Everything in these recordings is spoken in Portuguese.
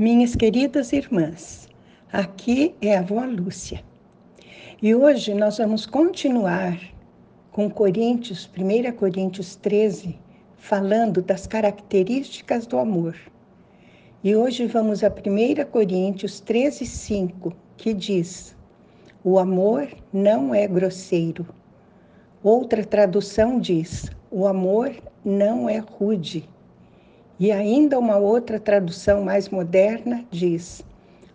Minhas queridas irmãs, aqui é a avó Lúcia. E hoje nós vamos continuar com Coríntios, 1 Coríntios 13, falando das características do amor. E hoje vamos a 1 Coríntios 13, 5, que diz: O amor não é grosseiro. Outra tradução diz: O amor não é rude. E ainda uma outra tradução mais moderna diz: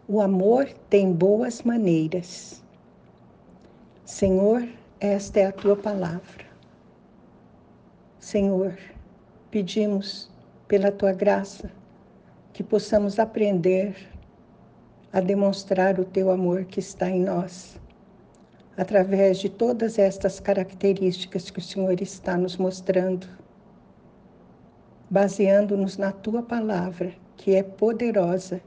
O amor tem boas maneiras. Senhor, esta é a tua palavra. Senhor, pedimos pela tua graça que possamos aprender a demonstrar o teu amor que está em nós, através de todas estas características que o Senhor está nos mostrando baseando-nos na tua palavra, que é poderosa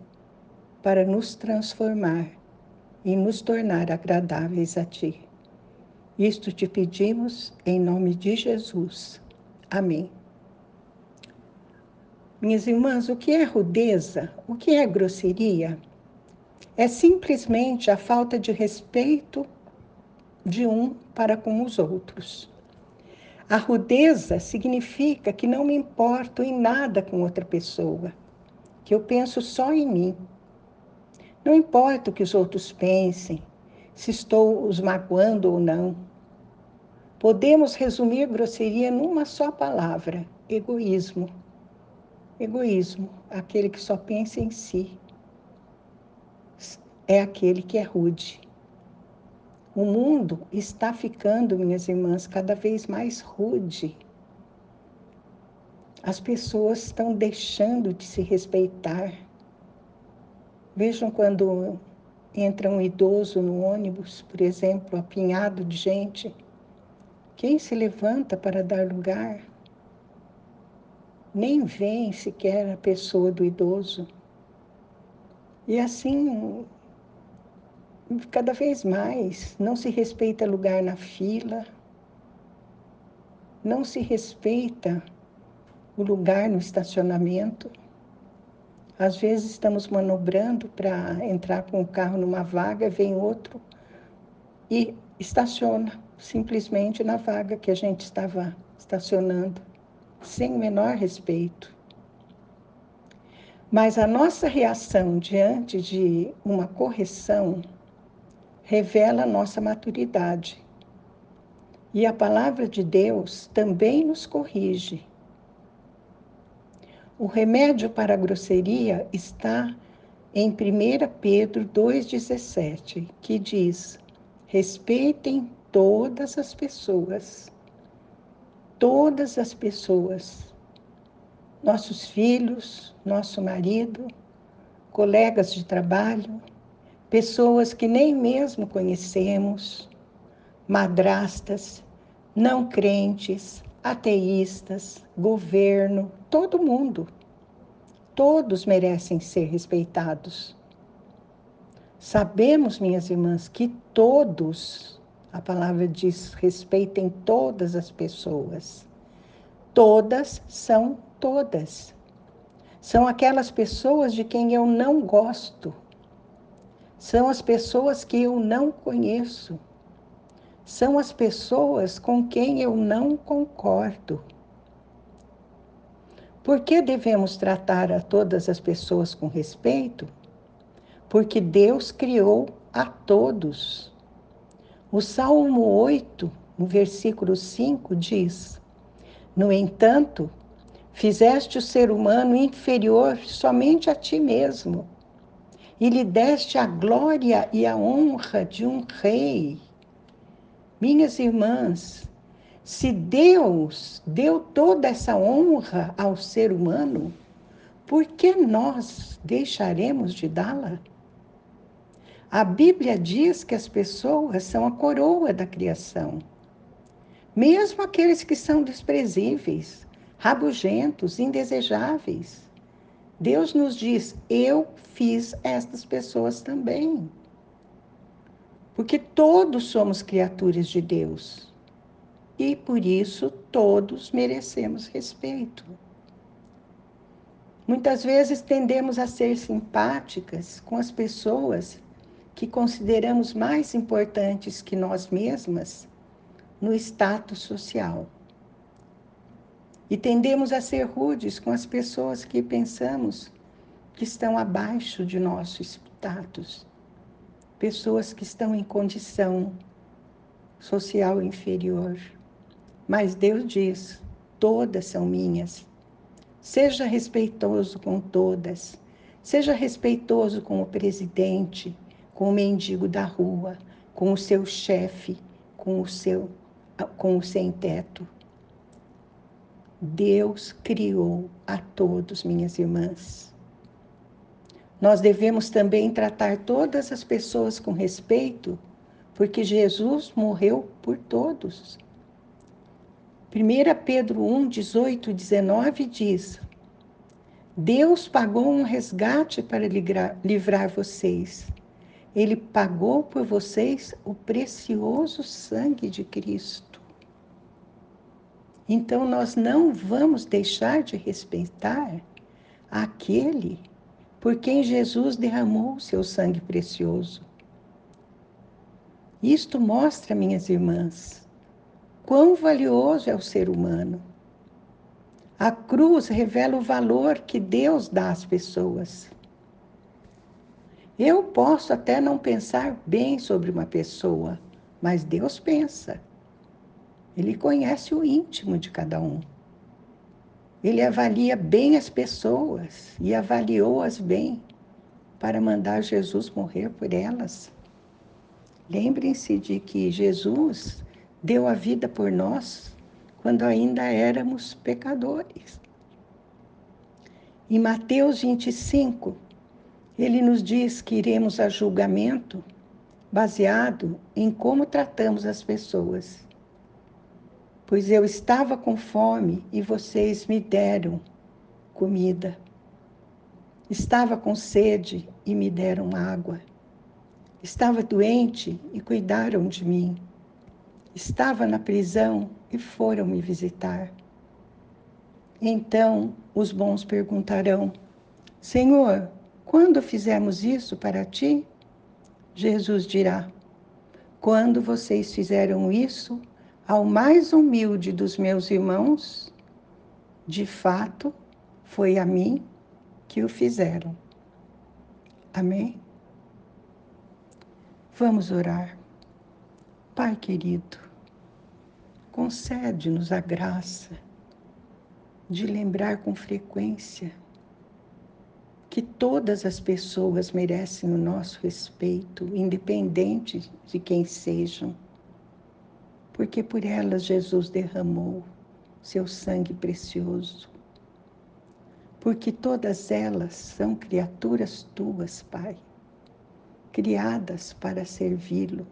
para nos transformar e nos tornar agradáveis a ti. Isto te pedimos em nome de Jesus. Amém. Minhas irmãs, o que é rudeza? O que é grosseria? É simplesmente a falta de respeito de um para com os outros. A rudeza significa que não me importo em nada com outra pessoa, que eu penso só em mim. Não importa o que os outros pensem, se estou os magoando ou não. Podemos resumir grosseria numa só palavra: egoísmo. Egoísmo, aquele que só pensa em si, é aquele que é rude. O mundo está ficando, minhas irmãs, cada vez mais rude. As pessoas estão deixando de se respeitar. Vejam quando entra um idoso no ônibus, por exemplo, apinhado de gente. Quem se levanta para dar lugar? Nem vem sequer a pessoa do idoso. E assim cada vez mais não se respeita lugar na fila, não se respeita o lugar no estacionamento. Às vezes estamos manobrando para entrar com o carro numa vaga, vem outro e estaciona simplesmente na vaga que a gente estava estacionando, sem o menor respeito. Mas a nossa reação diante de uma correção revela nossa maturidade. E a palavra de Deus também nos corrige. O remédio para a grosseria está em 1 Pedro 2,17, que diz: respeitem todas as pessoas. Todas as pessoas. Nossos filhos, nosso marido, colegas de trabalho, pessoas que nem mesmo conhecemos, madrastas, não crentes, ateístas, governo, todo mundo. Todos merecem ser respeitados. Sabemos, minhas irmãs, que todos, a palavra diz, respeitem todas as pessoas. Todas são todas. São aquelas pessoas de quem eu não gosto, são as pessoas que eu não conheço. São as pessoas com quem eu não concordo. Por que devemos tratar a todas as pessoas com respeito? Porque Deus criou a todos. O Salmo 8, no versículo 5, diz: No entanto, fizeste o ser humano inferior somente a ti mesmo e lhe deste a glória e a honra de um rei. Minhas irmãs, se Deus deu toda essa honra ao ser humano, por que nós deixaremos de dá-la? A Bíblia diz que as pessoas são a coroa da criação. Mesmo aqueles que são desprezíveis, rabugentos, indesejáveis. Deus nos diz: Eu fiz estas pessoas também. Porque todos somos criaturas de Deus. E por isso todos merecemos respeito. Muitas vezes tendemos a ser simpáticas com as pessoas que consideramos mais importantes que nós mesmas no status social. E tendemos a ser rudes com as pessoas que pensamos que estão abaixo de nosso status, pessoas que estão em condição social inferior. Mas Deus diz: todas são minhas. Seja respeitoso com todas. Seja respeitoso com o presidente, com o mendigo da rua, com o seu chefe, com o seu com o sem teto. Deus criou a todos, minhas irmãs. Nós devemos também tratar todas as pessoas com respeito, porque Jesus morreu por todos. 1 Pedro 1, 18 e 19 diz: Deus pagou um resgate para livrar vocês. Ele pagou por vocês o precioso sangue de Cristo. Então nós não vamos deixar de respeitar aquele por quem Jesus derramou o seu sangue precioso. Isto mostra, minhas irmãs, quão valioso é o ser humano. A cruz revela o valor que Deus dá às pessoas. Eu posso até não pensar bem sobre uma pessoa, mas Deus pensa. Ele conhece o íntimo de cada um. Ele avalia bem as pessoas e avaliou-as bem para mandar Jesus morrer por elas. Lembrem-se de que Jesus deu a vida por nós quando ainda éramos pecadores. Em Mateus 25, ele nos diz que iremos a julgamento baseado em como tratamos as pessoas pois eu estava com fome e vocês me deram comida. Estava com sede e me deram água. Estava doente e cuidaram de mim. Estava na prisão e foram me visitar. Então os bons perguntarão: Senhor, quando fizemos isso para ti? Jesus dirá: Quando vocês fizeram isso ao mais humilde dos meus irmãos, de fato, foi a mim que o fizeram. Amém? Vamos orar. Pai querido, concede-nos a graça de lembrar com frequência que todas as pessoas merecem o nosso respeito, independente de quem sejam porque por elas Jesus derramou seu sangue precioso. Porque todas elas são criaturas tuas, Pai, criadas para servi-lo,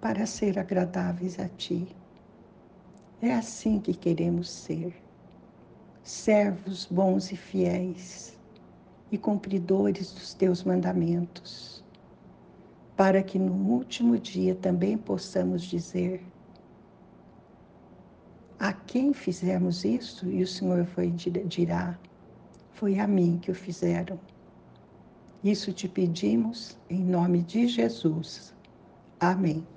para ser agradáveis a ti. É assim que queremos ser, servos bons e fiéis e cumpridores dos teus mandamentos, para que no último dia também possamos dizer: a quem fizemos isso? E o Senhor foi, dirá: Foi a mim que o fizeram. Isso te pedimos em nome de Jesus. Amém.